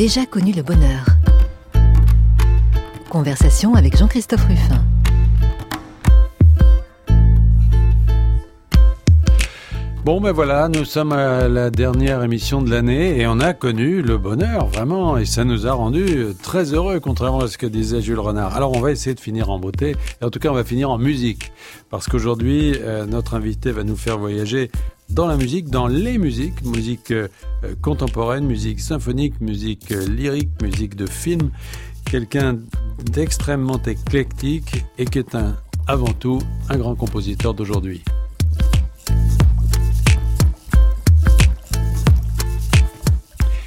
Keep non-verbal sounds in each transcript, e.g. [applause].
Déjà connu le bonheur. Conversation avec Jean-Christophe Ruffin. Bon ben voilà, nous sommes à la dernière émission de l'année et on a connu le bonheur vraiment et ça nous a rendu très heureux contrairement à ce que disait Jules Renard. Alors on va essayer de finir en beauté et en tout cas on va finir en musique parce qu'aujourd'hui euh, notre invité va nous faire voyager dans la musique, dans les musiques, musique euh, contemporaine, musique symphonique, musique euh, lyrique, musique de film, quelqu'un d'extrêmement éclectique et qui est un avant tout un grand compositeur d'aujourd'hui.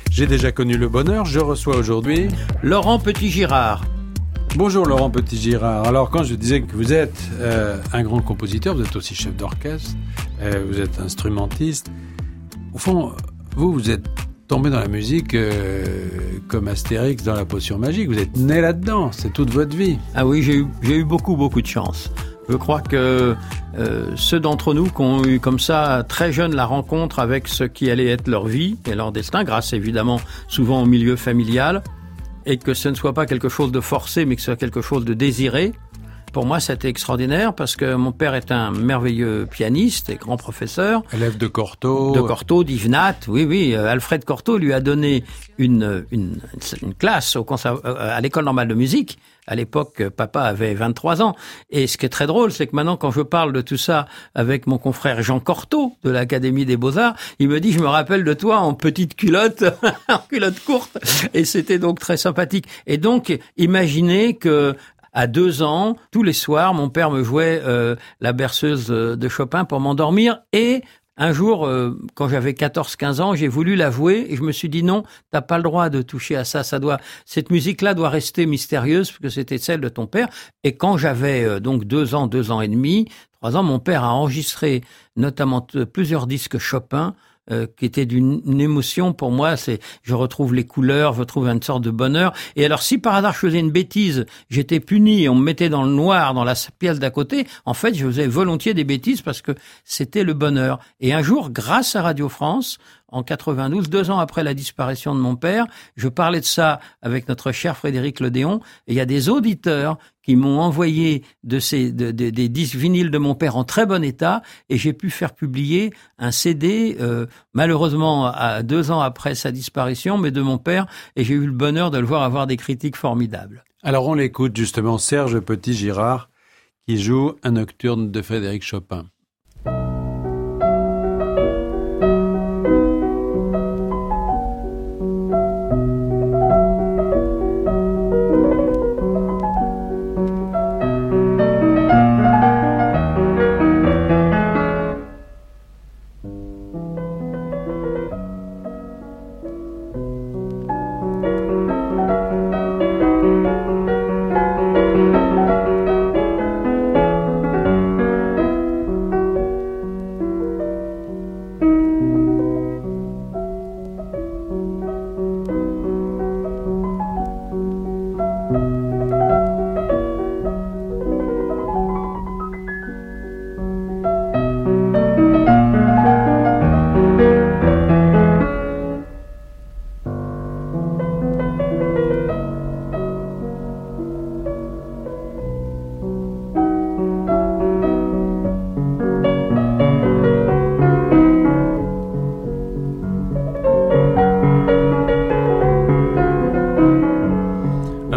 J'ai déjà connu le bonheur, je reçois aujourd'hui Laurent Petit-Girard. Bonjour Laurent Petit-Girard. Alors quand je disais que vous êtes euh, un grand compositeur, vous êtes aussi chef d'orchestre, euh, vous êtes instrumentiste. Au fond, vous, vous êtes tombé dans la musique euh, comme Astérix dans la potion magique. Vous êtes né là-dedans, c'est toute votre vie. Ah oui, j'ai eu, eu beaucoup, beaucoup de chance. Je crois que ceux d'entre nous qui ont eu comme ça très jeune la rencontre avec ce qui allait être leur vie et leur destin, grâce évidemment souvent au milieu familial, et que ce ne soit pas quelque chose de forcé, mais que ce soit quelque chose de désiré, pour moi, c'était extraordinaire parce que mon père est un merveilleux pianiste et grand professeur. Élève de Cortot. De Cortot, d'Ivenat, oui, oui. Euh, Alfred Cortot lui a donné une, une, une classe au. Euh, à l'école normale de musique. À l'époque, papa avait 23 ans. Et ce qui est très drôle, c'est que maintenant, quand je parle de tout ça avec mon confrère Jean Cortot de l'Académie des Beaux-Arts, il me dit, je me rappelle de toi en petite culotte, [laughs] en culotte courte. Et c'était donc très sympathique. Et donc, imaginez que à deux ans, tous les soirs, mon père me jouait euh, la berceuse de Chopin pour m'endormir et un jour, euh, quand j'avais 14-15 ans, j'ai voulu la jouer et je me suis dit non, t'as pas le droit de toucher à ça. Ça doit, cette musique-là doit rester mystérieuse parce que c'était celle de ton père. Et quand j'avais euh, donc deux ans, deux ans et demi, trois ans, mon père a enregistré notamment plusieurs disques Chopin euh, qui était d'une émotion pour moi. C'est, je retrouve les couleurs, je trouve une sorte de bonheur. Et alors, si par hasard je faisais une bêtise, j'étais puni, on me mettait dans le noir dans la pièce d'à côté. En fait, je faisais volontiers des bêtises parce que c'était le bonheur. Et un jour, grâce à Radio France, en 92, deux ans après la disparition de mon père. Je parlais de ça avec notre cher Frédéric Ledéon, et il y a des auditeurs qui m'ont envoyé des disques vinyles de mon père en très bon état, et j'ai pu faire publier un CD, euh, malheureusement à deux ans après sa disparition, mais de mon père, et j'ai eu le bonheur de le voir avoir des critiques formidables. Alors on l'écoute justement, Serge Petit-Girard, qui joue un nocturne de Frédéric Chopin.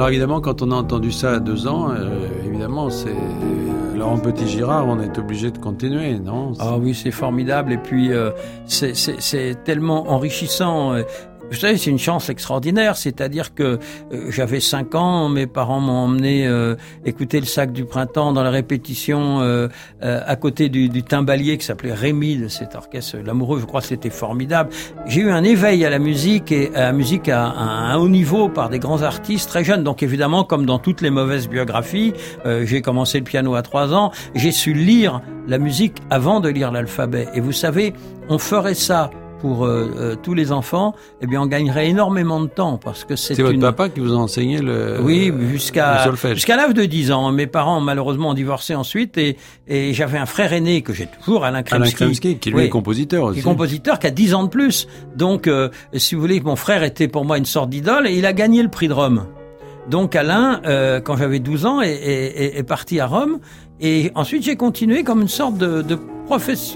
Alors évidemment, quand on a entendu ça à deux ans, euh, évidemment, c'est Laurent Petit Girard, on est obligé de continuer, non? Ah oui, c'est formidable. Et puis euh, c'est tellement enrichissant. Vous savez, c'est une chance extraordinaire, c'est-à-dire que euh, j'avais cinq ans, mes parents m'ont emmené euh, écouter le sac du printemps dans la répétition euh, euh à côté du, du timbalier qui s'appelait Rémi de cet orchestre L'amoureux, je crois c'était formidable. J'ai eu un éveil à la musique et à la musique à, à, un haut niveau par des grands artistes très jeunes. Donc évidemment, comme dans toutes les mauvaises biographies, euh, j'ai commencé le piano à trois ans, j'ai su lire la musique avant de lire l'alphabet. Et vous savez, on ferait ça pour euh, euh, tous les enfants, eh bien, on gagnerait énormément de temps parce que c'est C'est votre papa qui vous a enseigné le Oui, jusqu'à jusqu'à l'âge de 10 ans. Mes parents malheureusement ont divorcé ensuite et, et j'avais un frère aîné que j'ai toujours, Alain Alain Kremski. Kremski, qui lui Oui. est compositeur aussi. qui est compositeur, qui a 10 ans de plus. Donc, euh, si vous voulez, mon frère était pour moi une sorte d'idole et il a gagné le prix de Rome. Donc Alain, euh, quand j'avais 12 ans, est, est- est- parti à Rome. Et ensuite, j'ai continué comme une sorte de, de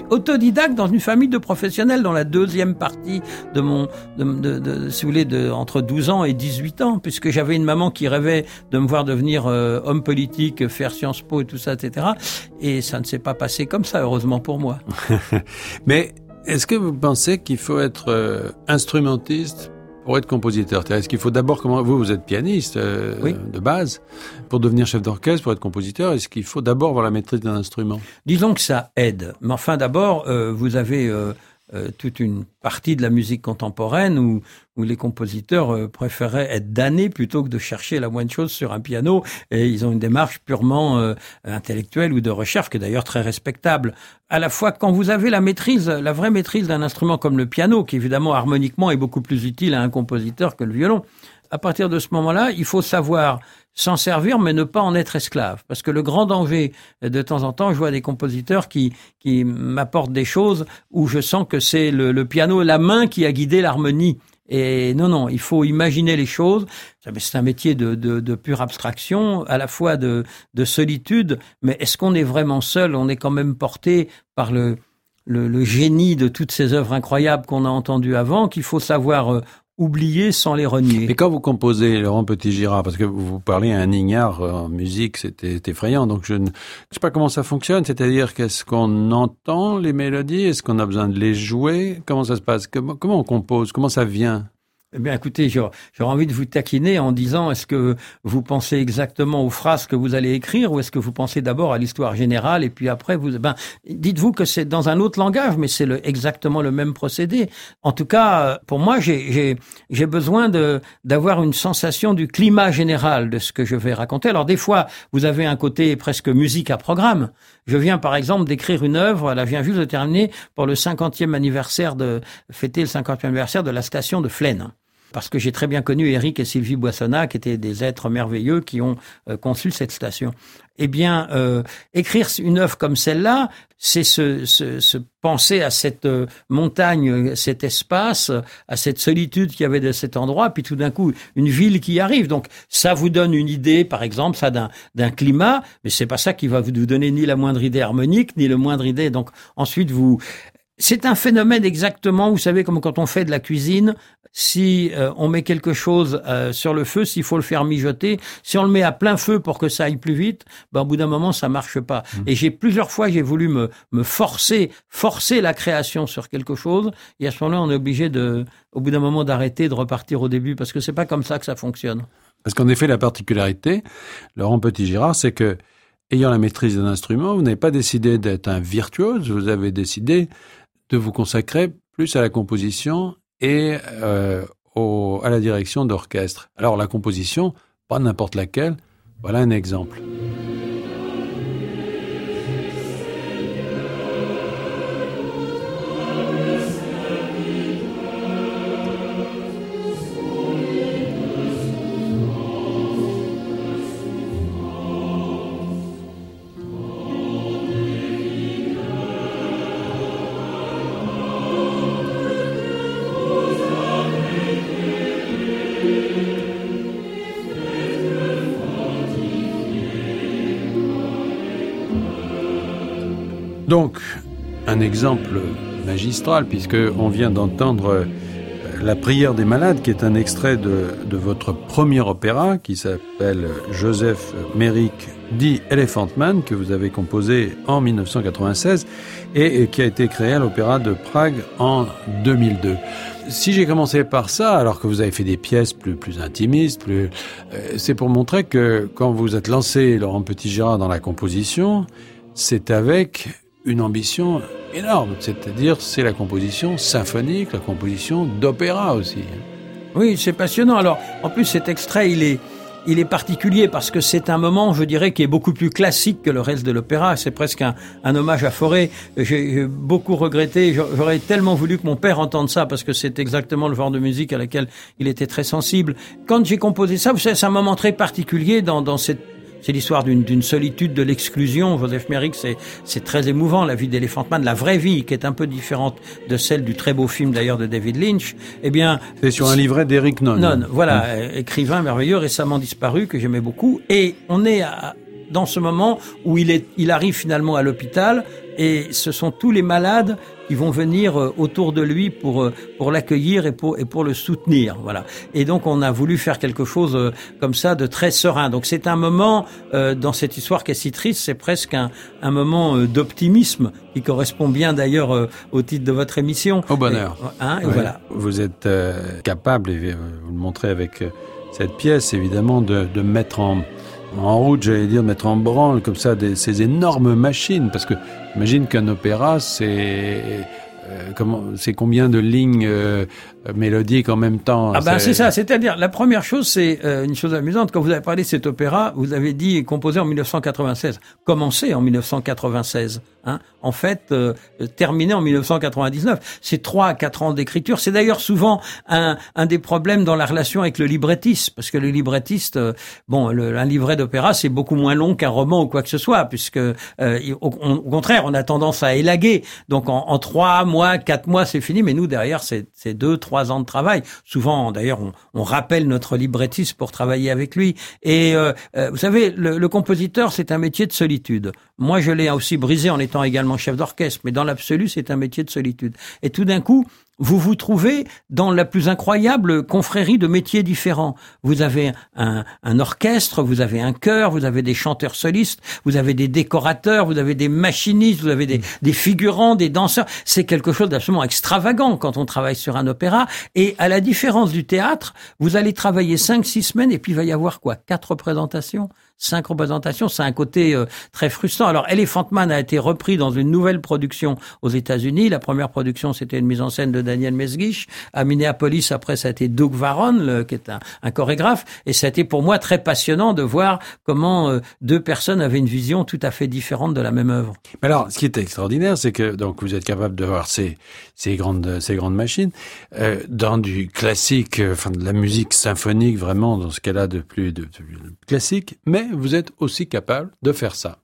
autodidacte dans une famille de professionnels dans la deuxième partie de mon, de, de, de- si vous voulez, de, entre 12 ans et 18 ans, puisque j'avais une maman qui rêvait de me voir devenir euh, homme politique, faire Sciences Po et tout ça, etc. Et ça ne s'est pas passé comme ça, heureusement pour moi. [laughs] Mais est-ce que vous pensez qu'il faut être euh, instrumentiste pour être compositeur Est-ce qu'il faut d'abord comment vous vous êtes pianiste euh, Oui. de base pour devenir chef d'orchestre pour être compositeur Est-ce qu'il faut d'abord avoir la maîtrise d'un instrument? Disons que ça aide. Mais enfin, d'abord, euh, vous avez euh, euh, toute une partie de la musique contemporaine où, où les compositeurs euh, préféraient être damnés plutôt que de chercher la moindre chose sur un piano. Et ils ont une démarche purement euh, intellectuelle ou de recherche, qui est d'ailleurs très respectable. À la fois, quand vous avez la maîtrise, la vraie maîtrise d'un instrument comme le piano, qui évidemment harmoniquement est beaucoup plus utile à un compositeur que le violon, à partir de ce moment-là, il faut savoir s'en servir, mais ne pas en être esclave. Parce que le grand danger, de temps en temps, je vois des compositeurs qui, qui m'apportent des choses où je sens que c'est le, piano, la main qui a guidé l'harmonie. Et non, non, il faut imaginer les choses. C'est un métier de, de, pure abstraction, à la fois de, de solitude, mais est-ce qu'on est vraiment seul? On est quand même porté par le, le, le génie de toutes ces œuvres incroyables qu'on a entendues avant, qu'il faut savoir oublier sans les renier. Et quand vous composez Laurent Petit-Girard, parce que vous parlez à un ignare en musique, c'était effrayant, donc je ne sais pas comment ça fonctionne, c'est-à-dire qu'est-ce qu'on entend les mélodies, est-ce qu'on a besoin de les jouer, comment ça se passe, comment on compose, comment ça vient? Eh bien, écoutez, j'aurais envie de vous taquiner en disant est-ce que vous pensez exactement aux phrases que vous allez écrire ou est-ce que vous pensez d'abord à l'histoire générale et puis après vous ben dites-vous que c'est dans un autre langage mais c'est le, exactement le même procédé. En tout cas, pour moi, j'ai besoin de d'avoir une sensation du climat général de ce que je vais raconter. Alors des fois, vous avez un côté presque musique à programme. Je viens par exemple d'écrire une œuvre, là je viens juste de terminer pour le 50e anniversaire de fêter le 50e anniversaire de la station de Flaine parce que j'ai très bien connu Eric et Sylvie Boissonnat, qui étaient des êtres merveilleux qui ont euh, conçu cette station. Eh bien, euh, écrire une œuvre comme celle-là, c'est se, se, se, penser à cette euh, montagne, cet espace, à cette solitude qu'il y avait de cet endroit, puis tout d'un coup une ville qui arrive. Donc ça vous donne une idée, par exemple, ça d'un climat, mais c'est pas ça qui va vous donner ni la moindre idée harmonique, ni le moindre idée. Donc ensuite vous c'est un phénomène exactement, vous savez, comme quand on fait de la cuisine, si euh, on met quelque chose euh, sur le feu, s'il faut le faire mijoter, si on le met à plein feu pour que ça aille plus vite, ben, au bout d'un moment, ça marche pas. Mmh. Et j'ai plusieurs fois, j'ai voulu me, me forcer, forcer la création sur quelque chose, et à ce moment-là, on est obligé de, au bout d'un moment, d'arrêter, de repartir au début, parce que c'est pas comme ça que ça fonctionne. Parce qu'en effet, la particularité, Laurent Petit-Girard, c'est que, ayant la maîtrise d'un instrument, vous n'avez pas décidé d'être un virtuose, vous avez décidé de vous consacrer plus à la composition et euh, au, à la direction d'orchestre. Alors la composition, pas n'importe laquelle, voilà un exemple. Donc, un exemple magistral, puisque on vient d'entendre la prière des malades, qui est un extrait de, votre premier opéra, qui s'appelle Joseph Merrick, dit Elephant Man, que vous avez composé en 1996 et qui a été créé à l'Opéra de Prague en 2002. Si j'ai commencé par ça, alors que vous avez fait des pièces plus, plus intimistes, plus, euh, c'est pour montrer que quand vous êtes lancé, Laurent Petit-Girard, dans la composition, c'est avec une ambition énorme, c'est-à-dire c'est la composition symphonique, la composition d'opéra aussi. Oui, c'est passionnant. Alors, en plus, cet extrait, il est, il est particulier parce que c'est un moment, je dirais, qui est beaucoup plus classique que le reste de l'opéra. C'est presque un, un, hommage à Forêt. J'ai beaucoup regretté. J'aurais tellement voulu que mon père entende ça parce que c'est exactement le genre de musique à laquelle il était très sensible. Quand j'ai composé ça, c'est un moment très particulier dans, dans cette c'est l'histoire d'une solitude, de l'exclusion. Joseph Merrick, c'est très émouvant, la vie d'Elephant Man, la vraie vie, qui est un peu différente de celle du très beau film d'ailleurs de David Lynch. Eh bien, c'est sur un livret d'Eric Nonne. Nonne, voilà, mmh. écrivain merveilleux, récemment disparu, que j'aimais beaucoup. Et on est à, dans ce moment où il, est, il arrive finalement à l'hôpital et ce sont tous les malades qui vont venir euh, autour de lui pour euh, pour l'accueillir et pour et pour le soutenir voilà. Et donc on a voulu faire quelque chose euh, comme ça de très serein. Donc c'est un moment dans cette histoire qui est si triste c'est presque un, un moment d'optimisme qui correspond bien d'ailleurs au titre de votre émission. Au bonheur. Hein, et voilà. Vous êtes capable et vous le montrez avec cette pièce évidemment de, de mettre en en route, j'allais dire, mettre en branle comme ça ces énormes machines, parce que imagine qu'un opéra, c'est euh, combien de lignes euh, mélodiques en même temps Ah ben c'est ça, c'est-à-dire la première chose, c'est euh, une chose amusante. Quand vous avez parlé de cet opéra, vous avez dit composé en 1996, commencé en 1996. Hein, en fait, euh, terminé en 1999. C'est trois à quatre ans d'écriture. C'est d'ailleurs souvent un, un, des problèmes dans la relation avec le librettiste, parce que le librettiste, euh, bon, le, un livret d'opéra, c'est beaucoup moins long qu'un roman ou quoi que ce soit, puisque euh, au, au, contraire, on a tendance à élaguer. Donc en, en trois mois, quatre mois, c'est fini. Mais nous, derrière, c'est deux, trois ans de travail. Souvent, d'ailleurs, on, rappelle notre librettiste pour travailler avec lui. Et vous savez, le compositeur, c'est un métier de solitude. Moi, je l'ai aussi brisé en étant également chef d'orchestre, mais dans l'absolu, c'est un métier de solitude. Et tout d'un coup, vous vous trouvez dans la plus incroyable confrérie de métiers différents. Vous avez un, un, orchestre, vous avez un chœur, vous avez des chanteurs solistes, vous avez des décorateurs, vous avez des machinistes, vous avez des, des figurants, des danseurs. C'est quelque chose d'absolument extravagant quand on travaille sur un opéra. Et à la différence du théâtre, vous allez travailler cinq, six semaines et puis il va y avoir quoi? Quatre représentations? Cinq représentations, c'est un côté euh, très frustrant. Alors Elephant Man a été repris dans une nouvelle production aux États-Unis. La première production, c'était une mise en scène de Daniel Mesguich. À Minneapolis, après, ça a été Doug Varon, qui est un, chorégraphe. Et ça a été pour moi très passionnant de voir comment euh, deux personnes avaient une vision tout à fait différente de la même œuvre. Mais alors, ce qui est extraordinaire, c'est que donc vous êtes capable de voir ces, ces grandes ces grandes machines euh, dans du classique, euh, enfin de la musique symphonique vraiment dans ce cas-là de plus de, de classique, mais vous êtes aussi capable de faire ça.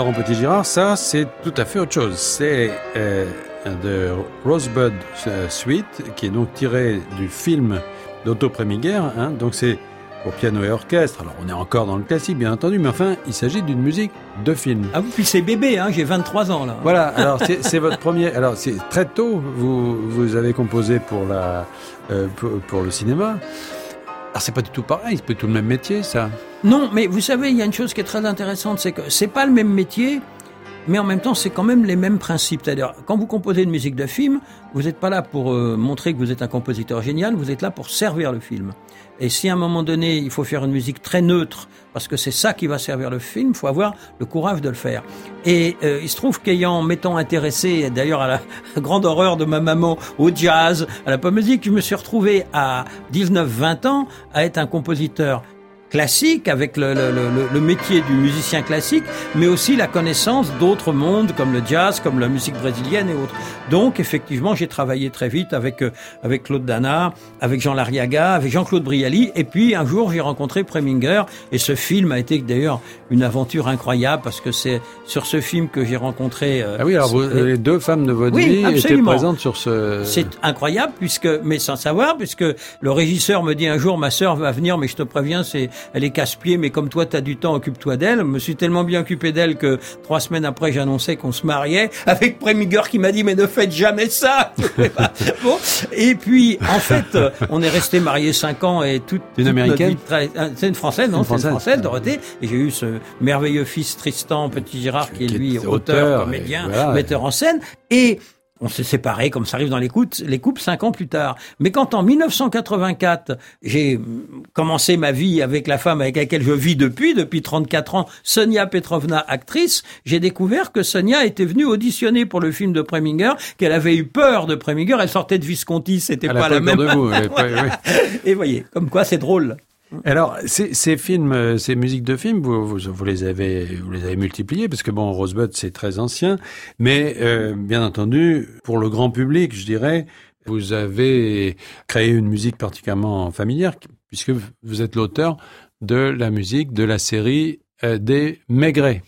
Laurent Petit-Girard, ça, c'est tout à fait autre chose. C'est euh, de Rosebud euh, Suite, qui est donc tiré du film d'Otto Preminger. Hein, donc c'est pour piano et orchestre. Alors on est encore dans le classique, bien entendu, mais enfin, il s'agit d'une musique de film. Ah oui, puis c'est bébé, hein, j'ai 23 ans là. Voilà, alors c'est votre premier... Alors c'est très tôt, vous, vous avez composé pour, la, euh, pour, pour le cinéma. Alors c'est pas du tout pareil, c'est pas tout le même métier, ça. Non, mais vous savez, il y a une chose qui est très intéressante, c'est que c'est pas le même métier mais en même temps, c'est quand même les mêmes principes. C'est-à-dire, quand vous composez une musique de film, vous n'êtes pas là pour euh, montrer que vous êtes un compositeur génial, vous êtes là pour servir le film. Et si à un moment donné, il faut faire une musique très neutre, parce que c'est ça qui va servir le film, il faut avoir le courage de le faire. Et euh, il se trouve qu'ayant, m'étant intéressé, d'ailleurs à la [laughs] grande horreur de ma maman, au jazz, à la pop musique, je me suis retrouvé à 19-20 ans à être un compositeur classique, avec le, le, le, le, métier du musicien classique, mais aussi la connaissance d'autres mondes comme le jazz, comme la musique brésilienne et autres. Donc effectivement, j'ai travaillé très vite avec euh, avec Claude Dana, avec Jean Lariaga, avec Jean-Claude Brialy, et puis un jour j'ai rencontré Preminger, et ce film a été d'ailleurs une aventure incroyable parce que c'est sur ce film que j'ai rencontré. Euh, ah oui, alors vous, les deux femmes de votre oui, vie absolument. étaient présentes sur ce. C'est incroyable puisque, mais sans savoir, puisque le régisseur me dit un jour ma sœur va venir, mais je te préviens, c'est elle est casse-pied, mais comme toi, tu as du temps, occupe-toi d'elle. Je me suis tellement bien occupé d'elle que trois semaines après, j'annonçais qu'on se mariait avec Preminger qui m'a dit, mais ne faites jamais ça. [laughs] bon. Et puis, en fait, on est resté mariés cinq ans et toute, une américaine. C'est une française, non? C'est une française, Dorothée. Et j'ai eu ce merveilleux fils Tristan Petit Girard qui est lui auteur, auteur comédien, voilà, metteur en scène. Et on s'est séparés, comme ça arrive dans les couples, les couples cinq ans plus tard. Mais quand en 1984, j'ai commencé ma vie avec la femme avec laquelle je vis depuis, depuis 34 ans, Sonia Petrovna, actrice, j'ai découvert que Sonia était venue auditionner pour le film de Preminger, qu'elle avait eu peur de Preminger, elle sortait de Visconti, c'était pas la même. De vous. [laughs] Et voyez, comme quoi c'est drôle. Alors, ces, ces, films, ces musiques de films, vous, les avez, vous les avez multipliées parce que bon, Rosebud c'est très ancien, mais euh, bien entendu, pour le grand public, je dirais, vous avez créé une musique particulièrement familière puisque vous êtes l'auteur de la musique de la série euh, des Maigret.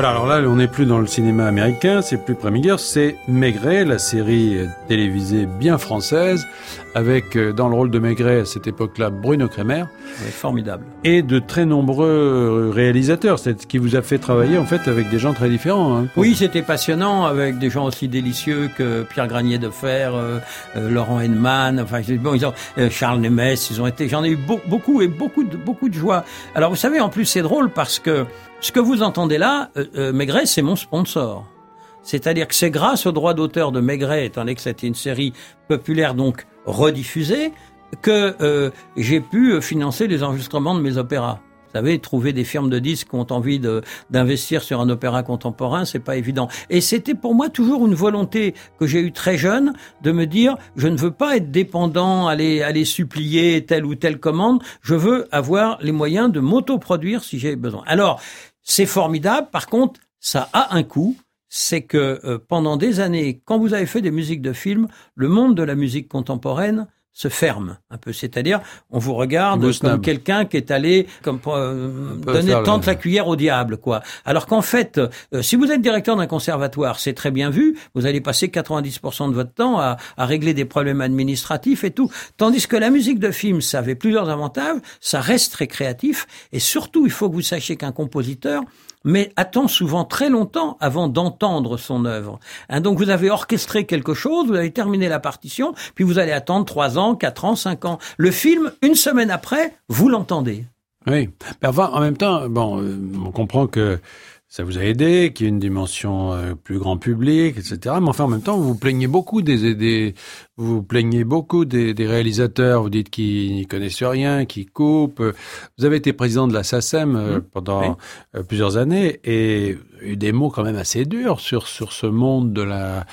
Voilà, alors là, on n'est plus dans le cinéma américain, c'est plus Preminger, c'est Maigret, la série télévisée bien française, avec dans le rôle de Maigret à cette époque-là Bruno Kremer. Ouais, formidable. Et de très nombreux réalisateurs, c'est ce qui vous a fait travailler en fait avec des gens très différents. Hein, oui, c'était passionnant, avec des gens aussi délicieux que Pierre Granier de Fer, euh, euh, Laurent Henneman, enfin bon, ils ont, euh, Charles Nemes, ils ont été, j'en ai eu be beaucoup et beaucoup de, beaucoup de joie. Alors vous savez, en plus c'est drôle parce que ce que vous entendez là, euh, euh, Maigret, c'est mon sponsor. C'est-à-dire que c'est grâce au droit d'auteur de Maigret, étant donné que c'était une série populaire donc rediffusée, que euh, j'ai pu financer les enregistrements de mes opéras. Vous savez, trouver des firmes de disques qui ont envie d'investir sur un opéra contemporain, c'est pas évident. Et c'était pour moi toujours une volonté que j'ai eue très jeune de me dire, je ne veux pas être dépendant, aller, aller supplier telle ou telle commande. Je veux avoir les moyens de m'autoproduire si j'ai besoin. Alors, c'est formidable. Par contre, ça a un coût. C'est que euh, pendant des années, quand vous avez fait des musiques de films, le monde de la musique contemporaine se ferme un peu. C'est-à-dire, on vous regarde comme quelqu'un qui est allé comme euh, donner tente la cuillère au diable, quoi. Alors qu'en fait, euh, si vous êtes directeur d'un conservatoire, c'est très bien vu. Vous allez passer 90% de votre temps à, à régler des problèmes administratifs et tout. Tandis que la musique de film, ça avait plusieurs avantages. Ça reste très créatif. Et surtout, il faut que vous sachiez qu'un compositeur, mais attend souvent très longtemps avant d'entendre son œuvre. Hein, donc vous avez orchestré quelque chose, vous avez terminé la partition, puis vous allez attendre trois ans, quatre ans, cinq ans. Le film, une semaine après, vous l'entendez. Oui. Mais en même temps, bon, euh, on comprend que ça vous a aidé, qu'il y ait une dimension euh, plus grand public, etc. Mais enfin, en même temps, vous vous plaignez beaucoup des, des vous vous plaignez beaucoup des, des réalisateurs. Vous dites qu'ils n'y connaissent rien, qu'ils coupent. Vous avez été président de la SACEM euh, Mmh. pendant euh, plusieurs années et eu des mots quand même assez durs sur sur ce monde de la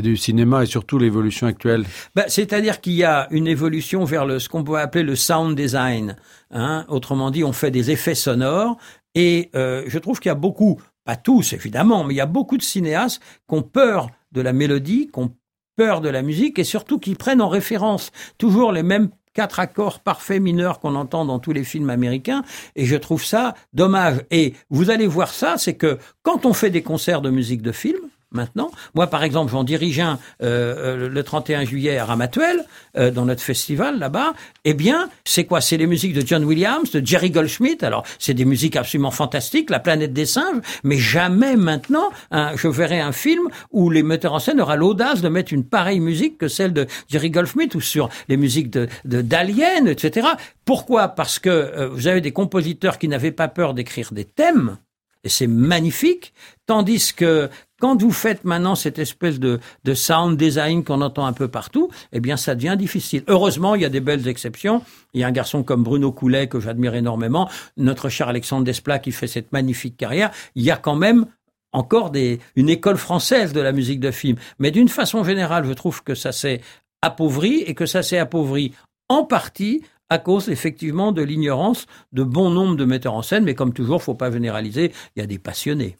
du cinéma et surtout l'évolution actuelle. Ben, C'est-à-dire qu'il y a une évolution vers le, ce qu'on peut appeler le sound design. Hein. Autrement dit, on fait des effets sonores. Et euh, je trouve qu'il y a beaucoup, pas tous évidemment, mais il y a beaucoup de cinéastes qui ont peur de la mélodie, qui ont peur de la musique et surtout qui prennent en référence toujours les mêmes quatre accords parfaits mineurs qu'on entend dans tous les films américains et je trouve ça dommage. Et vous allez voir ça, c'est que quand on fait des concerts de musique de film, maintenant. Moi, par exemple, j'en dirige un euh, euh, le 31 juillet à Ramatuelle, euh, dans notre festival là-bas. Eh bien, c'est quoi? C'est les musiques de John Williams, de Jerry Goldsmith. Alors, c'est des musiques absolument fantastiques, La planète des singes. Mais jamais maintenant, je verrai un film où les metteurs en scène aura l'audace de mettre une pareille musique que celle de Jerry Goldsmith ou sur les musiques de- d'Alien, etc. Pourquoi? Parce que euh, vous avez des compositeurs qui n'avaient pas peur d'écrire des thèmes et c'est magnifique. Tandis que quand vous faites maintenant cette espèce de, de sound design qu'on entend un peu partout, eh bien, ça devient difficile. Heureusement, il y a des belles exceptions. Il y a un garçon comme Bruno Coulet que j'admire énormément, notre cher Alexandre Desplat qui fait cette magnifique carrière. Il y a quand même encore des, une école française de la musique de film. Mais d'une façon générale, je trouve que ça s'est appauvri et que ça s'est appauvri en partie à cause effectivement de l'ignorance de bon nombre de metteurs en scène, mais comme toujours, faut pas généraliser, il y a des passionnés.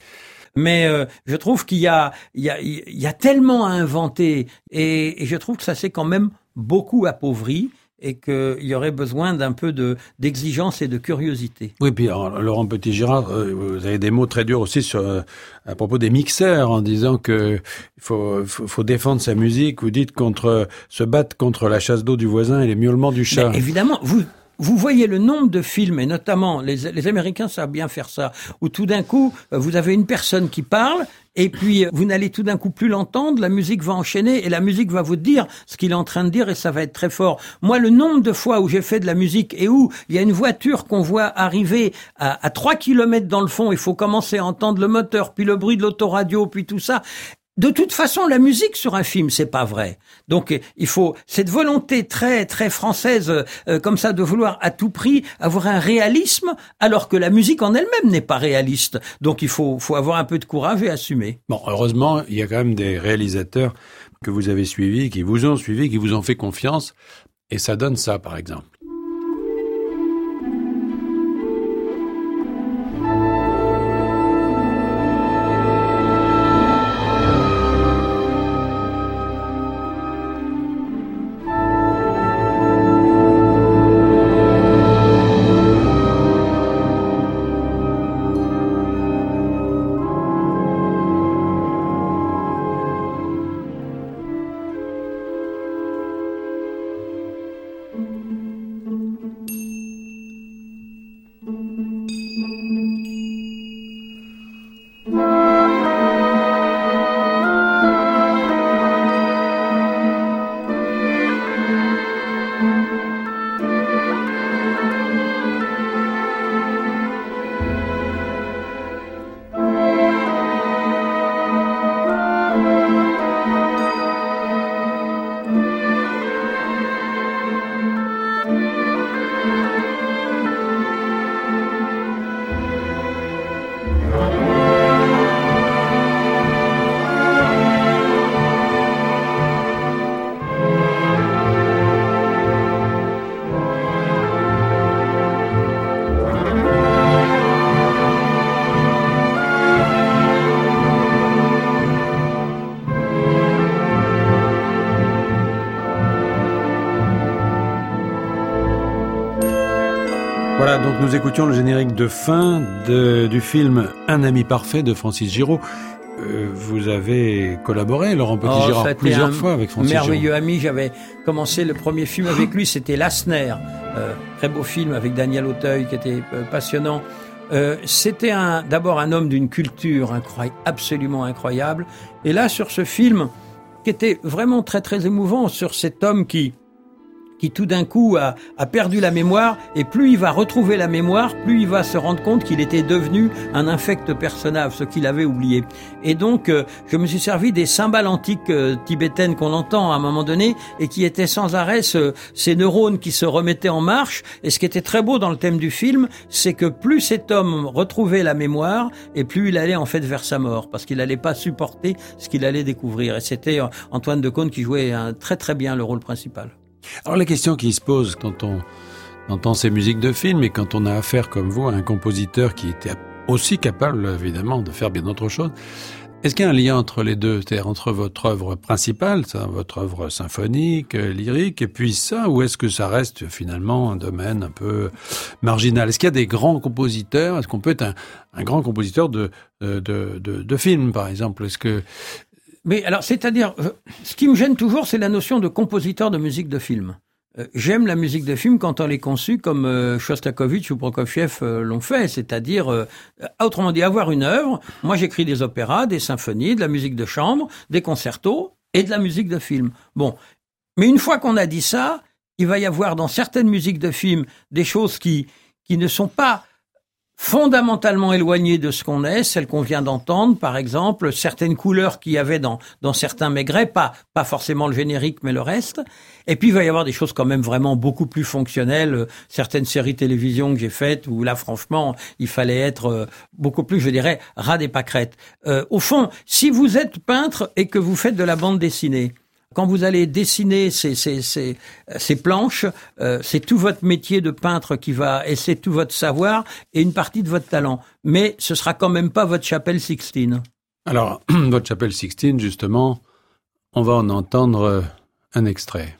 Mais euh, je trouve qu'il y a, il y, a, il y a tellement à inventer et, et je trouve que ça s'est quand même beaucoup appauvri et qu'il y aurait besoin d'un peu de d'exigence et de curiosité. Oui, puis alors, Laurent Petit-Girard, euh, vous avez des mots très durs aussi sur, euh, à propos des mixeurs, en disant que il faut, faut, faut défendre sa musique. Vous dites contre se battre contre la chasse d'eau du voisin et les miaulements du chat. Mais évidemment, vous vous voyez le nombre de films, et notamment les, les Américains savent bien faire ça, où tout d'un coup, euh, vous avez une personne qui parle, et puis euh, vous n'allez tout d'un coup plus l'entendre, la musique va enchaîner, et la musique va vous dire ce qu'il est en train de dire, et ça va être très fort. Moi, le nombre de fois où j'ai fait de la musique, et où il y a une voiture qu'on voit arriver à, à 3 kilomètres dans le fond, il faut commencer à entendre le moteur, puis le bruit de l'autoradio, puis tout ça, de toute façon, la musique sur un film, c'est pas vrai. Donc, il faut cette volonté très très française, euh, comme ça, de vouloir à tout prix avoir un réalisme, alors que la musique en elle-même n'est pas réaliste. Donc, il faut faut avoir un peu de courage et assumer. Bon, heureusement, il y a quand même des réalisateurs que vous avez suivis, qui vous ont suivi, qui vous ont fait confiance, et ça donne ça, par exemple. Nous écoutions le générique de fin de, du film Un ami parfait de Francis Giraud. Euh, vous avez collaboré, Laurent Petit-Girard, Oh, plusieurs fois avec Francis merveilleux Giraud. ami. J'avais commencé le premier film avec lui, c'était Lasner, euh, très beau film avec Daniel Auteuil qui était euh, passionnant. Euh, c'était un, d'abord un homme d'une culture incroyable, absolument incroyable. Et là, sur ce film, qui était vraiment très très émouvant, sur cet homme qui qui tout d'un coup a, a, perdu la mémoire, et plus il va retrouver la mémoire, plus il va se rendre compte qu'il était devenu un infect personnage, ce qu'il avait oublié. Et donc, euh, je me suis servi des cymbales antiques euh, tibétaines qu'on entend à un moment donné, et qui étaient sans arrêt ces neurones qui se remettaient en marche. Et ce qui était très beau dans le thème du film, c'est que plus cet homme retrouvait la mémoire, et plus il allait en fait vers sa mort, parce qu'il n'allait pas supporter ce qu'il allait découvrir. Et c'était Antoine de Caunes qui jouait très très bien le rôle principal. Alors la question qui se pose quand on entend ces musiques de film et quand on a affaire comme vous à un compositeur qui était aussi capable évidemment de faire bien autre chose, est-ce qu'il y a un lien entre les deux, c'est-à-dire entre votre œuvre principale, votre œuvre symphonique, euh, lyrique, et puis ça, ou est-ce que ça reste finalement un domaine un peu marginal? Est-ce qu'il y a des grands compositeurs? Est-ce qu'on peut être un, un grand compositeur de, de, de, de films, par exemple? Est-ce que mais alors, c'est-à-dire, euh, ce qui me gêne toujours, c'est la notion de compositeur de musique de film. Euh, j'aime la musique de film quand elle est conçue comme euh, Shostakovich ou Prokofiev l'ont fait, c'est-à-dire, autrement dit, avoir une œuvre. Moi, j'écris des opéras, des symphonies, de la musique de chambre, des concertos et de la musique de film. Bon, mais une fois qu'on a dit ça, il va y avoir dans certaines musiques de film des choses qui qui ne sont pas fondamentalement éloignées de ce qu'on est, celles qu'on vient d'entendre, par exemple, certaines couleurs qu'il y avait dans, dans certains maigrets, pas, pas forcément le générique, mais le reste. Et puis, il va y avoir des choses quand même vraiment beaucoup plus fonctionnelles, certaines séries télévision que j'ai faites, où là, franchement, il fallait être euh, beaucoup plus, je dirais, ras des pâquerettes. Euh, au fond, si vous êtes peintre et que vous faites de la bande dessinée, quand vous allez dessiner ces, planches, euh, c'est tout votre métier de peintre qui va, et c'est tout votre savoir et une partie de votre talent. Mais ce sera quand même pas votre chapelle Sixtine. Alors, [clears throat] votre chapelle Sixtine, justement, on va en entendre euh, un extrait.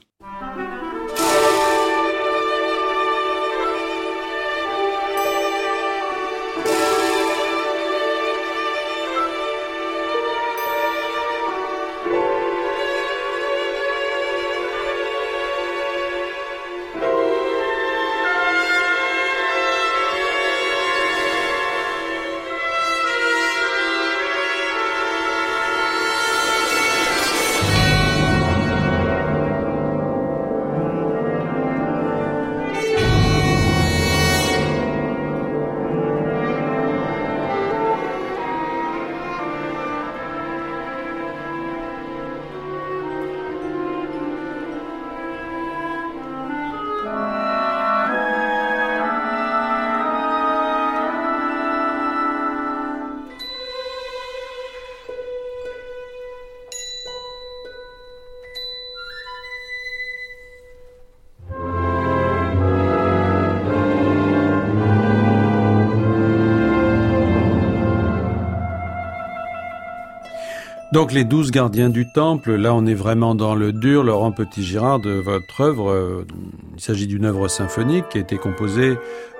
Donc les douze gardiens du temple, là on est vraiment dans le dur, Laurent Petit-Girard, de votre œuvre. Euh, il s'agit d'une œuvre symphonique qui a été composée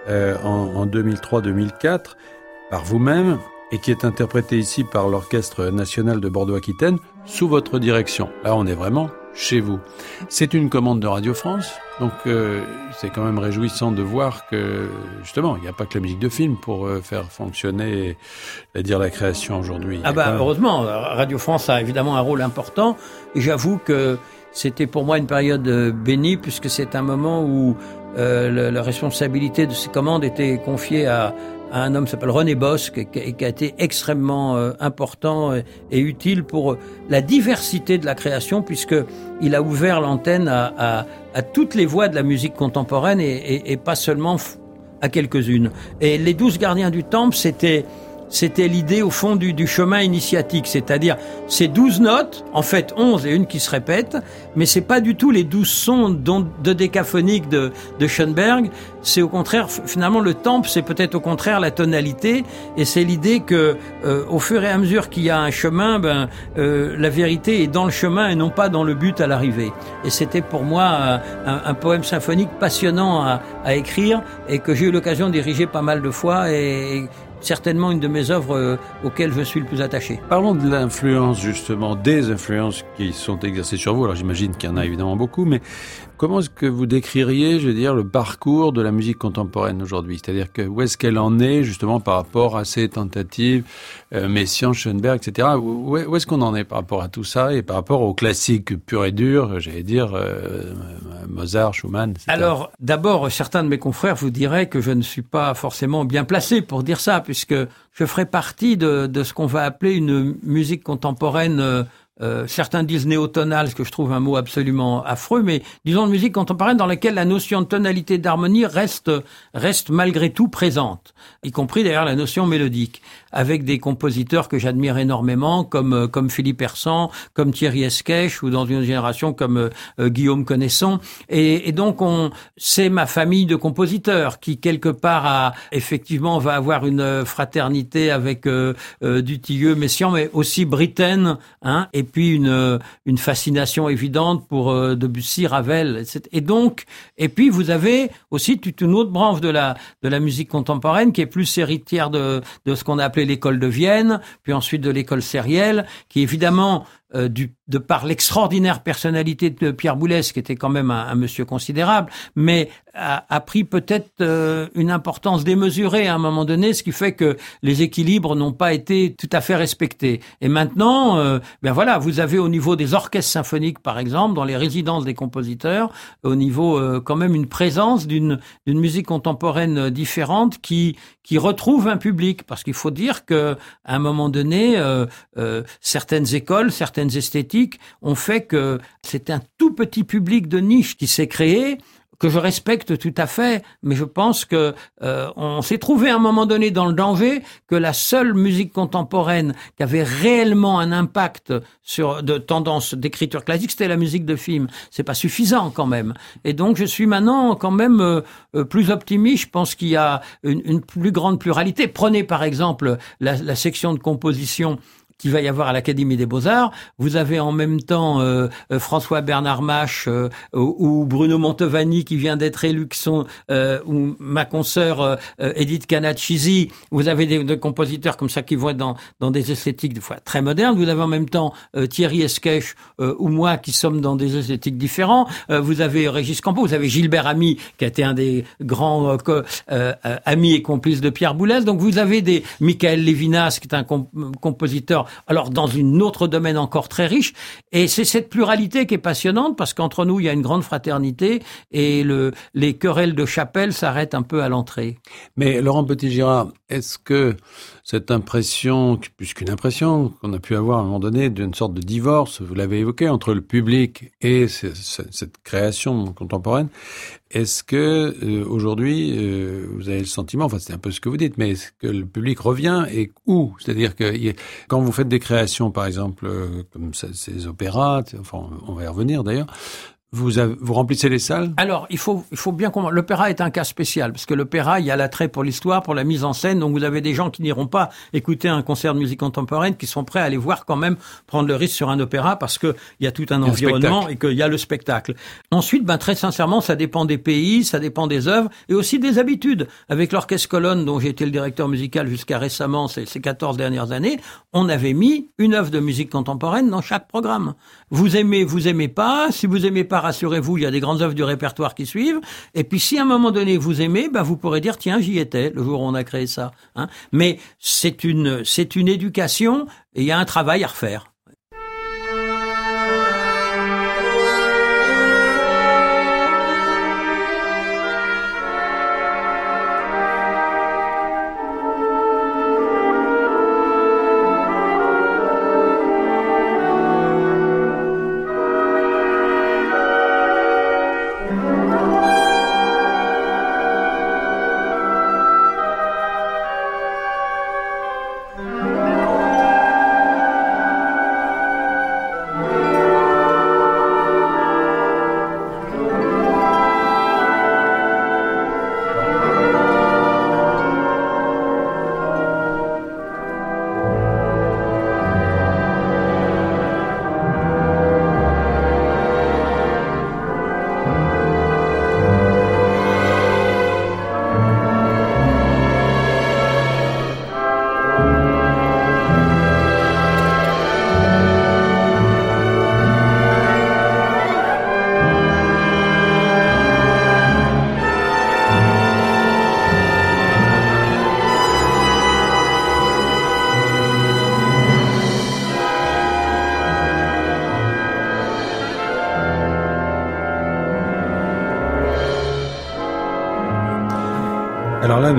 euh, en, en 2003-2004 par vous-même et qui est interprétée ici par l'Orchestre national de Bordeaux-Aquitaine sous votre direction. Là on est vraiment chez vous. C'est une commande de Radio France, donc euh, c'est quand même réjouissant de voir que justement, il n'y a pas que la musique de film pour euh, faire fonctionner, à dire la création aujourd'hui. Ah bah heureusement, Radio France a évidemment un rôle important. Et j'avoue que c'était pour moi une période euh, bénie puisque c'est un moment où euh, la, responsabilité de ces commandes était confiée à, un homme s'appelle René Bosque et qui a été extrêmement euh, important et, utile pour la diversité de la création puisque il a ouvert l'antenne à, toutes les voix de la musique contemporaine et, et pas seulement à quelques-unes. Et les douze gardiens du temple, c'était c'était l'idée au fond du, du chemin initiatique, c'est-à-dire ces douze notes, en fait onze et une qui se répète, mais c'est pas du tout les douze sons de décaphonique de, de Schoenberg, c'est au contraire, finalement le temple, c'est peut-être au contraire la tonalité, et c'est l'idée que euh, au fur et à mesure qu'il y a un chemin, ben, euh, la vérité est dans le chemin et non pas dans le but à l'arrivée. Et c'était pour moi un, un, poème symphonique passionnant à, à écrire et que j'ai eu l'occasion de diriger pas mal de fois et, certainement une de mes œuvres euh, auxquelles je suis le plus attaché. Parlons de l'influence justement, des influences qui sont exercées sur vous. Alors j'imagine qu'il y en a évidemment beaucoup, mais Comment est-ce que vous décririez, je veux dire, le parcours de la musique contemporaine aujourd'hui? C'est-à-dire que où est-ce qu'elle en est justement par rapport à ces tentatives, euh, Messiaen, Schoenberg, etc. Où, est-ce qu'on en est par rapport à tout ça et par rapport aux classiques purs et durs, j'allais dire euh, Mozart, Schumann. Alors, d'abord, certains de mes confrères vous diraient que je ne suis pas forcément bien placé pour dire ça, puisque je ferai partie de, de ce qu'on va appeler une musique contemporaine euh, certains disent néotonal, ce que je trouve un mot absolument affreux, mais disons une musique contemporaine dans laquelle la notion de tonalité d'harmonie reste, reste malgré tout présente, y compris d'ailleurs la notion mélodique, avec des compositeurs que j'admire énormément, comme, euh, comme Philippe Hersan, comme Thierry Esquèche, ou dans une génération comme euh, Guillaume Connaisson. Et, et donc, on, c'est ma famille de compositeurs qui, quelque part, a, effectivement, va avoir une fraternité avec euh, Dutilleux, Messiaen, mais aussi Britten, hein, et puis une, une fascination évidente pour euh, Debussy, Ravel, etc. Et donc, et puis vous avez aussi toute une autre branche de la de la musique contemporaine qui est plus héritière de de ce qu'on a appelé l'école de Vienne, puis ensuite de l'école sérielle, qui évidemment euh, du, de par l'extraordinaire personnalité de Pierre Boulez, qui était quand même un, un monsieur considérable, mais a, a pris peut-être euh, une importance démesurée à un moment donné, ce qui fait que les équilibres n'ont pas été tout à fait respectés. Et maintenant, euh, ben voilà, vous avez au niveau des orchestres symphoniques, par exemple, dans les résidences des compositeurs, au niveau euh, quand même une présence d'une musique contemporaine différente qui qui retrouve un public, parce qu'il faut dire que à un moment donné, certaines écoles, certaines esthétiques ont fait que c'est un tout petit public de niche qui s'est créé que je respecte tout à fait, mais je pense que euh, on s'est trouvé à un moment donné dans le danger que la seule musique contemporaine qui avait réellement un impact sur de tendance d'écriture classique, c'était la musique de film. C'est pas suffisant quand même. Et donc je suis maintenant quand même euh, euh plus optimiste. Je pense qu'il y a une, plus grande pluralité. Prenez par exemple la section de composition qu'il va y avoir à l'Académie des Beaux-Arts. Vous avez en même temps euh, euh François Bernard Mache euh, ou Bruno Montevani qui vient d'être élu, qui sont, euh, ou ma consoeur euh, Edith Canacchisi. Vous avez des, des, compositeurs comme ça qui vont dans, dans des esthétiques des fois très modernes. Vous avez en même temps Thierry Esquèche ou moi qui sommes dans des esthétiques différents. vous avez Régis Campo, vous avez Gilbert Ami qui a été un des grands amis et complices de Pierre Boulez. Donc vous avez des Michael Levinas qui est un comp compositeur alors dans une autre domaine encore très riche. Et c'est cette pluralité qui est passionnante parce qu'entre nous, il y a une grande fraternité et le, les querelles de chapelle s'arrêtent un peu à l'entrée. Mais Laurent Petit-Girard, est-ce que cette impression, plus qu'une impression qu'on a pu avoir à un moment donné d'une sorte de divorce, vous l'avez évoqué, entre le public et cette création contemporaine, est-ce que euh, aujourd'hui euh, vous avez le sentiment, enfin c'est un peu ce que vous dites, mais est-ce que le public revient et où? C'est-à-dire que quand vous faites des créations, par exemple, euh, comme ces opéras, enfin on va y revenir d'ailleurs, vous, avez, vous remplissez les salles Alors, il faut, il faut bien comprendre. L'opéra est un cas spécial, parce que l'opéra, il y a l'attrait pour l'histoire, pour la mise en scène. Donc, vous avez des gens qui n'iront pas écouter un concert de musique contemporaine, qui sont prêts à aller voir quand même prendre le risque sur un opéra, parce qu'il y a tout un environnement et qu'il y a le spectacle. Ensuite, ben, très sincèrement, ça dépend des pays, ça dépend des œuvres et aussi des habitudes. Avec l'Orchestre Colonne, dont j'ai été le directeur musical jusqu'à récemment, ces, ces 14 dernières années, on avait mis une œuvre de musique contemporaine dans chaque programme. Vous aimez, vous aimez pas. Si vous aimez pas, rassurez-vous, il y a des grandes œuvres du répertoire qui suivent. Et puis si à un moment donné vous aimez, ben vous pourrez dire tiens j'y étais le jour où on a créé ça. Hein Mais c'est une c'est une éducation et il y a un travail à refaire.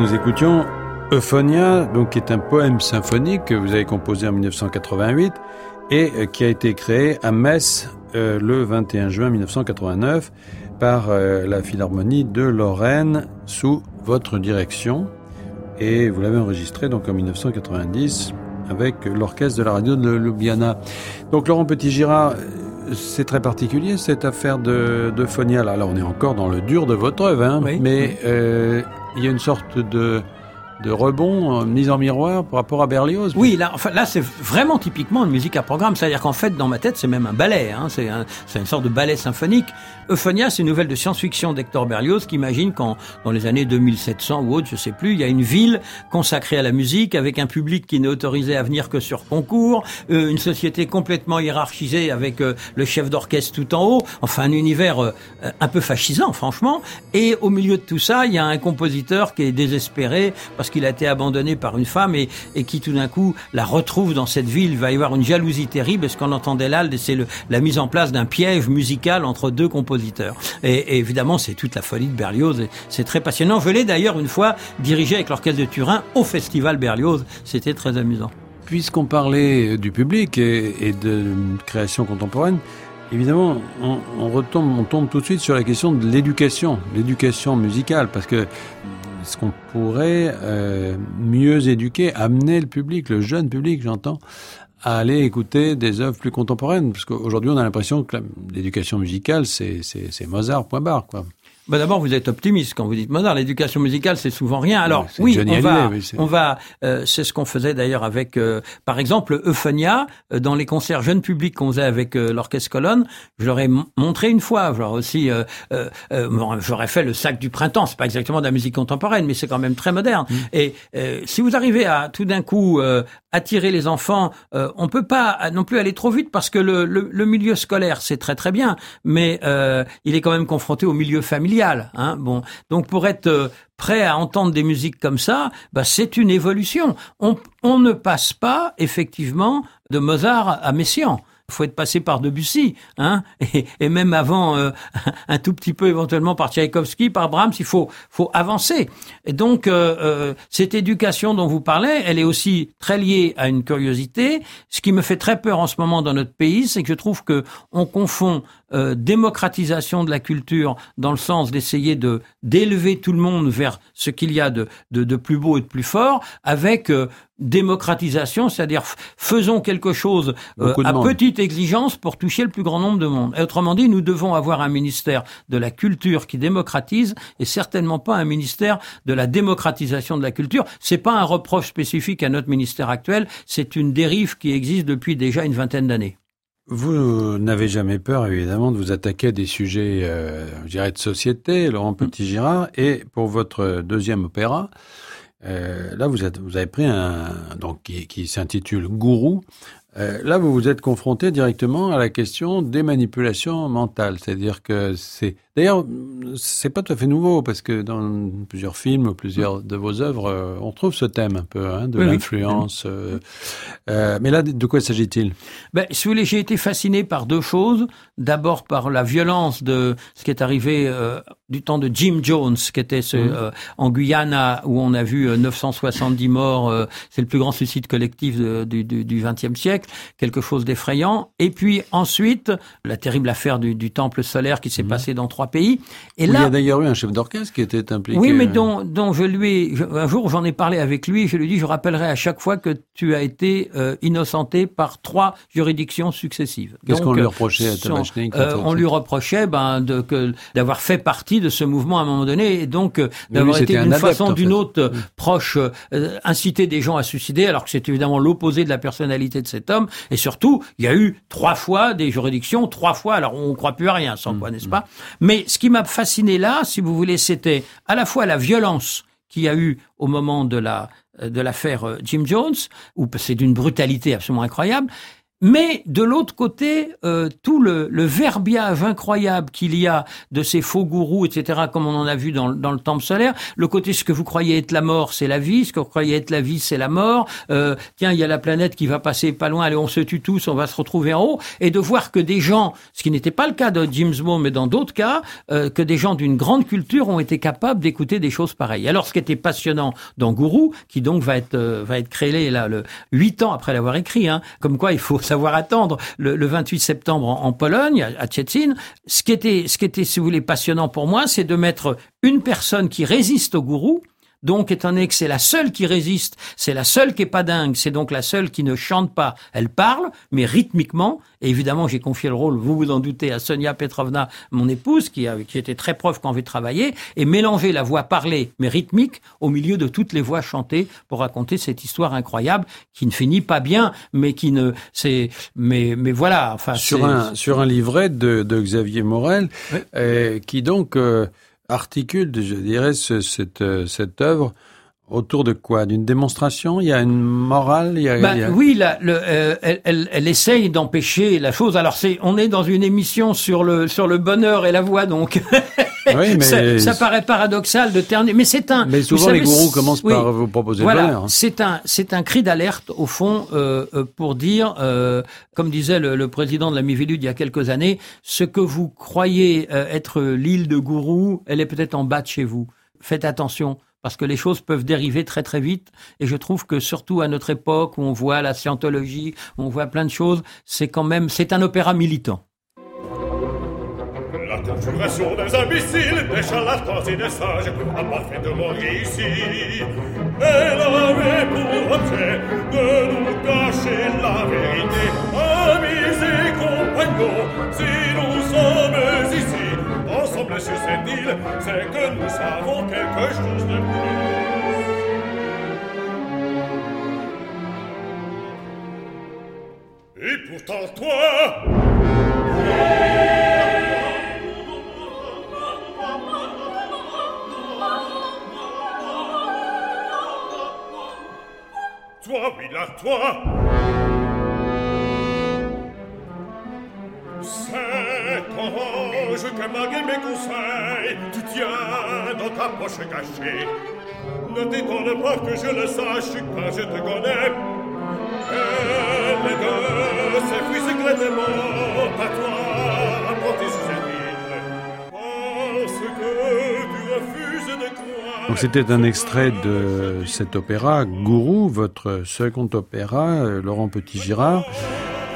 Nous écoutions Euphonia, donc qui est un poème symphonique que vous avez composé en 1988 et euh, qui a été créé à Metz euh, le 21 juin 1989 par euh, la Philharmonie de Lorraine sous votre direction. Et vous l'avez enregistré donc en 1990 avec l'orchestre de la radio de Ljubljana. Donc Laurent Petit-Girard, c'est très particulier cette affaire de, de Fonia. Là, là, on est encore dans le dur de votre œuvre, hein, mais euh, il y a une sorte de de rebond, mise en miroir par rapport à Berlioz. Oui, là, enfin, là c'est vraiment typiquement une musique à programme. C'est-à-dire qu'en fait, dans ma tête, c'est même un ballet. Hein. C'est un, une sorte de ballet symphonique. Euphonia, c'est une nouvelle de science-fiction d'Hector Berlioz qui imagine qu'en dans les années 2700 ou autre, je sais plus, il y a une ville consacrée à la musique avec un public qui n'est autorisé à venir que sur concours, euh, une société complètement hiérarchisée avec euh, le chef d'orchestre tout en haut. Enfin, un univers euh, un peu fascisant, franchement. Et au milieu de tout ça, il y a un compositeur qui est désespéré parce qu'il a été abandonné par une femme et, qui tout d'un coup la retrouve dans cette ville. Il va y avoir une jalousie terrible. Ce qu'on entendait là, c'est la mise en place d'un piège musical entre deux compositeurs. Et, évidemment, c'est toute la folie de Berlioz. C'est très passionnant. Je l'ai d'ailleurs une fois dirigé avec l'orchestre de Turin au festival Berlioz. C'était très amusant. Puisqu'on parlait du public et, et de création contemporaine, évidemment, on, on, retombe, on tombe tout de suite sur la question de l'éducation, l'éducation musicale, parce que est-ce qu'on pourrait euh, mieux éduquer, amener le public, le jeune public, j'entends, à aller écouter des œuvres plus contemporaines Parce qu'aujourd'hui, on a l'impression que l'éducation musicale, c'est Mozart, point barre, quoi. Bah D'abord, vous êtes optimiste quand vous dites Mozart. L'éducation musicale, c'est souvent rien. Alors oui, on va, on va, euh, c'est ce qu'on faisait d'ailleurs avec, euh, par exemple, Euphonia euh, dans les concerts jeunes publics qu'on faisait avec euh, l'orchestre Colonne. Je leur ai montré une fois. J'aurais aussi, j'aurais fait le sac du printemps. C'est pas exactement de la musique contemporaine, mais c'est quand même très moderne. Mm. Et si vous arrivez à tout d'un coup attirer les enfants, on peut pas non plus aller trop vite parce que le, le, le milieu scolaire c'est très très bien, mais il est quand même confronté au milieu familial Hein bon, donc pour être euh, prêt à entendre des musiques comme ça, bah c'est une évolution. On, on ne passe pas effectivement de Mozart à Messiaen faut être passé par Debussy, hein, [laughs] et, et même avant euh, [laughs] un tout petit peu éventuellement par Tchaïkovski, par Brahms, il faut faut avancer. Et donc euh, euh, cette éducation dont vous parlez, elle est aussi très liée à une curiosité. Ce qui me fait très peur en ce moment dans notre pays, c'est que je trouve que on confond démocratisation de la culture dans le sens d'essayer de d'élever tout le monde vers ce qu'il y a de, de, de, plus beau et de plus fort, avec démocratisation, c'est-à-dire faisons quelque chose euh, à petite exigence pour toucher le plus grand nombre de monde. Et autrement dit, nous devons avoir un ministère de la culture qui démocratise et certainement pas un ministère de la démocratisation de la culture. C'est pas un reproche spécifique à notre ministère actuel, c'est une dérive qui existe depuis déjà une vingtaine d'années. Vous n'avez jamais peur, évidemment, de vous attaquer à des sujets, euh, je dirais, de société, Laurent Petit-Girard, et pour votre deuxième opéra, euh, là, vous, êtes, vous avez pris un donc qui, qui s'intitule Gourou. Euh, là, vous vous êtes confronté directement à la question des manipulations mentales, c'est-à-dire que c'est D'ailleurs, c'est pas tout à fait nouveau parce que dans plusieurs films, plusieurs de vos œuvres, euh, on trouve ce thème un peu hein, de l'influence. Euh, euh, mais là, de quoi s'agit-il? Ben, si vous voulez, j'ai été fasciné par deux choses. D'abord par la violence de ce qui est arrivé euh, du temps de Jim Jones, qui était ce, mmh. euh, en Guyana où on a vu 970 morts. c'est le plus grand suicide collectif de, du, du XXe siècle, quelque chose d'effrayant. Et puis ensuite, la terrible affaire du, du temple solaire qui s'est mmh. passé dans trois pays. Et là, il y a d'ailleurs eu un chef d'orchestre qui était impliqué. Oui, mais dont, dont je lui ai, un jour j'en ai parlé avec lui, je lui ai dit, je rappellerai à chaque fois que tu as été euh, innocenté par trois juridictions successives. Qu'est-ce qu'on lui reprochait à Tabachnik euh, On lui reprochait ben, de, que, d'avoir fait partie de ce mouvement à un moment donné, et donc euh, d'avoir été d'une façon ou d'une autre proche, euh, inciter des gens à suicider, alors que c'est évidemment l'opposé de la personnalité de cet homme. Et surtout, il y a eu trois fois des juridictions, trois fois, alors on ne croit plus à rien, sans quoi, n'est-ce pas? mais ce qui m'a fasciné là, si vous voulez, c'était à la fois la violence qu'il y a eu au moment de de l'affaire euh, Jim Jones, où c'est d'une brutalité absolument incroyable, Mais de l'autre côté, euh, tout le, le, verbiage incroyable qu'il y a de ces faux gourous, etc., comme on en a vu dans, dans, le temple solaire, le côté ce que vous croyez être la mort, c'est la vie, ce que vous croyez être la vie, c'est la mort. Euh, tiens, il y a la planète qui va passer pas loin, allez, on se tue tous, on va se retrouver en haut, et de voir que des gens, ce qui n'était pas le cas de James Bond, mais dans d'autres cas, euh, que des gens d'une grande culture ont été capables d'écouter des choses pareilles. Alors, ce qui était passionnant dans Gourou, qui donc va être euh, va être créé là, le huit ans après l'avoir écrit, hein, comme quoi il faut savoir attendre le, le 28 septembre en, Pologne, à, Tchétsin. Ce qui était, ce qui était, si vous voulez, passionnant pour moi, c'est de mettre une personne qui résiste au gourou, donc, étant donné que c'est la seule qui résiste, c'est la seule qui est pas dingue, c'est donc la seule qui ne chante pas, elle parle, mais rythmiquement. Et évidemment, j'ai confié le rôle, vous vous en doutez, à Sonia Petrovna, mon épouse, qui, qui était très prof quand avait travaillé, et mélanger la voix parlée, mais rythmique, au milieu de toutes les voix chantées pour raconter cette histoire incroyable qui ne finit pas bien, mais qui ne, c'est, mais, mais voilà, enfin. Sur un, sur un livret de, de Xavier Morel, euh, qui donc, euh, articule, je dirais, cette, euh, cette œuvre autour de quoi? D'une démonstration? Il y a une morale? Il y a, ben, Oui, le, euh, elle, elle, elle, essaye d'empêcher la chose. Alors, c'est, on est dans une émission sur le sur le bonheur et la voix, donc [laughs] oui, mais ça, paraît paradoxal de terminer. Mais c'est un. Mais souvent, les gourous commencent par vous proposer voilà, le bonheur. Hein. C'est un c'est un cri d'alerte au fond euh, pour dire, euh, comme disait le, le, président de la Mivilude il y a quelques années, ce que vous croyez être l'île de gourou, elle est peut-être en bas de chez vous. Faites attention parce que les choses peuvent dériver très très vite. Et je trouve que surtout à notre époque où on voit la scientologie, où on voit plein de choses, c'est quand même, c'est un opéra militant. La conjuration des imbéciles, des charlatans et des sages a parfaitement réussi. Elle avait pour objet de nous cacher la vérité. Amis et compagnons, si nous sommes ici, sur cette île, c'est que nous savons quelque chose de plus. Et pourtant toi... Toi, oui, là, toi c'était un extrait de cet opéra, Gourou, votre second opéra, euh, Laurent Petit-Girard,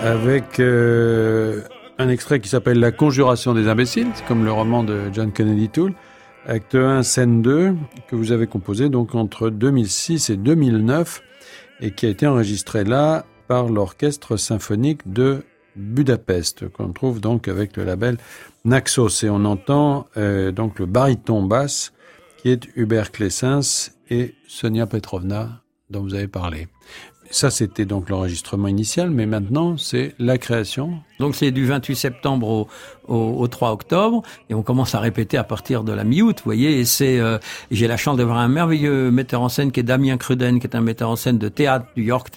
avec... Euh, un extrait qui s'appelle La conjuration des imbéciles, comme le roman de John Kennedy Toole, acte 1, scène 2, que vous avez composé donc entre 2006 et 2009 et qui a été enregistré là par l'orchestre symphonique de Budapest, qu'on trouve donc avec le label Naxos. Et on entend euh, donc le baryton basse qui est Hubert Clessens et Sonia Petrovna dont vous avez parlé. Ça, c'était donc l'enregistrement initial, mais maintenant, c'est la création. Donc, c'est du 28 septembre au, au, au, 3 octobre, et on commence à répéter à partir de la mi-août, vous voyez. Et c'est, euh, j'ai la chance d'avoir un merveilleux metteur en scène qui est Damien Cruden, qui est un metteur en scène de théâtre du York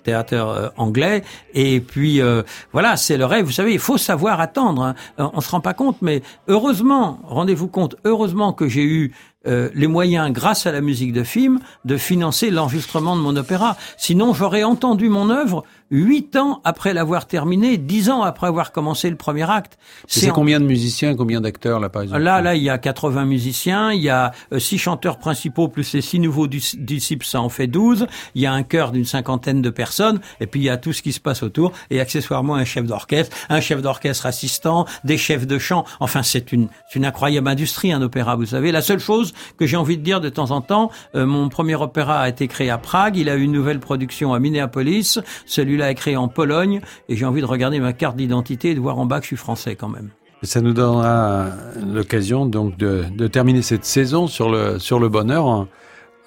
théâtre euh, anglais. Et puis euh, voilà, c'est le rêve. Vous savez, il faut savoir attendre. Hein. On se rend pas compte, mais heureusement, rendez-vous compte, heureusement que j'ai eu euh, les moyens, grâce à la musique de film, de financer l'enregistrement de mon opéra. Sinon, j'aurais entendu mon œuvre huit ans après l'avoir terminé, dix ans après avoir commencé le premier acte. C'est combien de musiciens, combien d'acteurs là par exemple Là, là, il y a 80 musiciens, il y a euh, six chanteurs principaux plus les six nouveaux disciples, ça en fait 12. Il y a un chœur d'une cinquantaine de personnes, et puis il y a tout ce qui se passe autour, et accessoirement un chef d'orchestre, un chef d'orchestre assistant, des chefs de chant. Enfin, c'est une, une incroyable industrie, un opéra, vous savez. La seule chose que j'ai envie de dire de temps en temps, euh, mon premier opéra a été créé à Prague, il a eu une nouvelle production à Minneapolis, celui a écrit en Pologne, et j'ai envie de regarder ma carte d'identité et de voir en bas que je suis français quand même. ça nous donnera l'occasion donc de, terminer cette saison sur le bonheur en,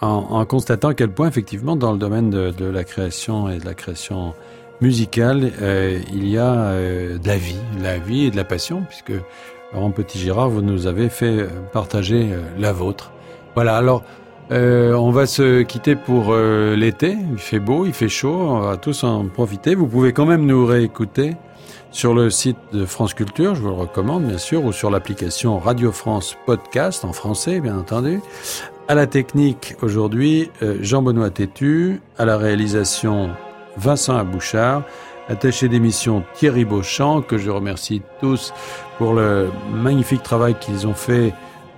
en, constatant à quel point effectivement dans le domaine de, la création et de la création musicale euh, il y a euh, de la vie, la vie et de la passion puisque Laurent Petit-Girard vous nous avez fait partager euh, la vôtre. Voilà alors Euh, on va se quitter pour euh, l'été. Il fait beau, il fait chaud. On va tous en profiter. Vous pouvez quand même nous réécouter sur le site de France Culture, je vous le recommande bien sûr, ou sur l'application Radio France Podcast en français, bien entendu. À la technique aujourd'hui, euh, Jean-Benoît Tétu. À la réalisation, Vincent Abouchard. Attaché d'émission Thierry Beauchamp, que je remercie tous pour le magnifique travail qu'ils ont fait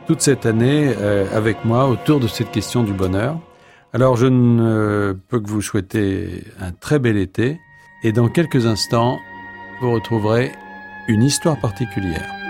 toute cette année euh, avec moi autour de cette question du bonheur. Alors je ne peux que vous souhaiter un très bel été et dans quelques instants, vous retrouverez une histoire particulière.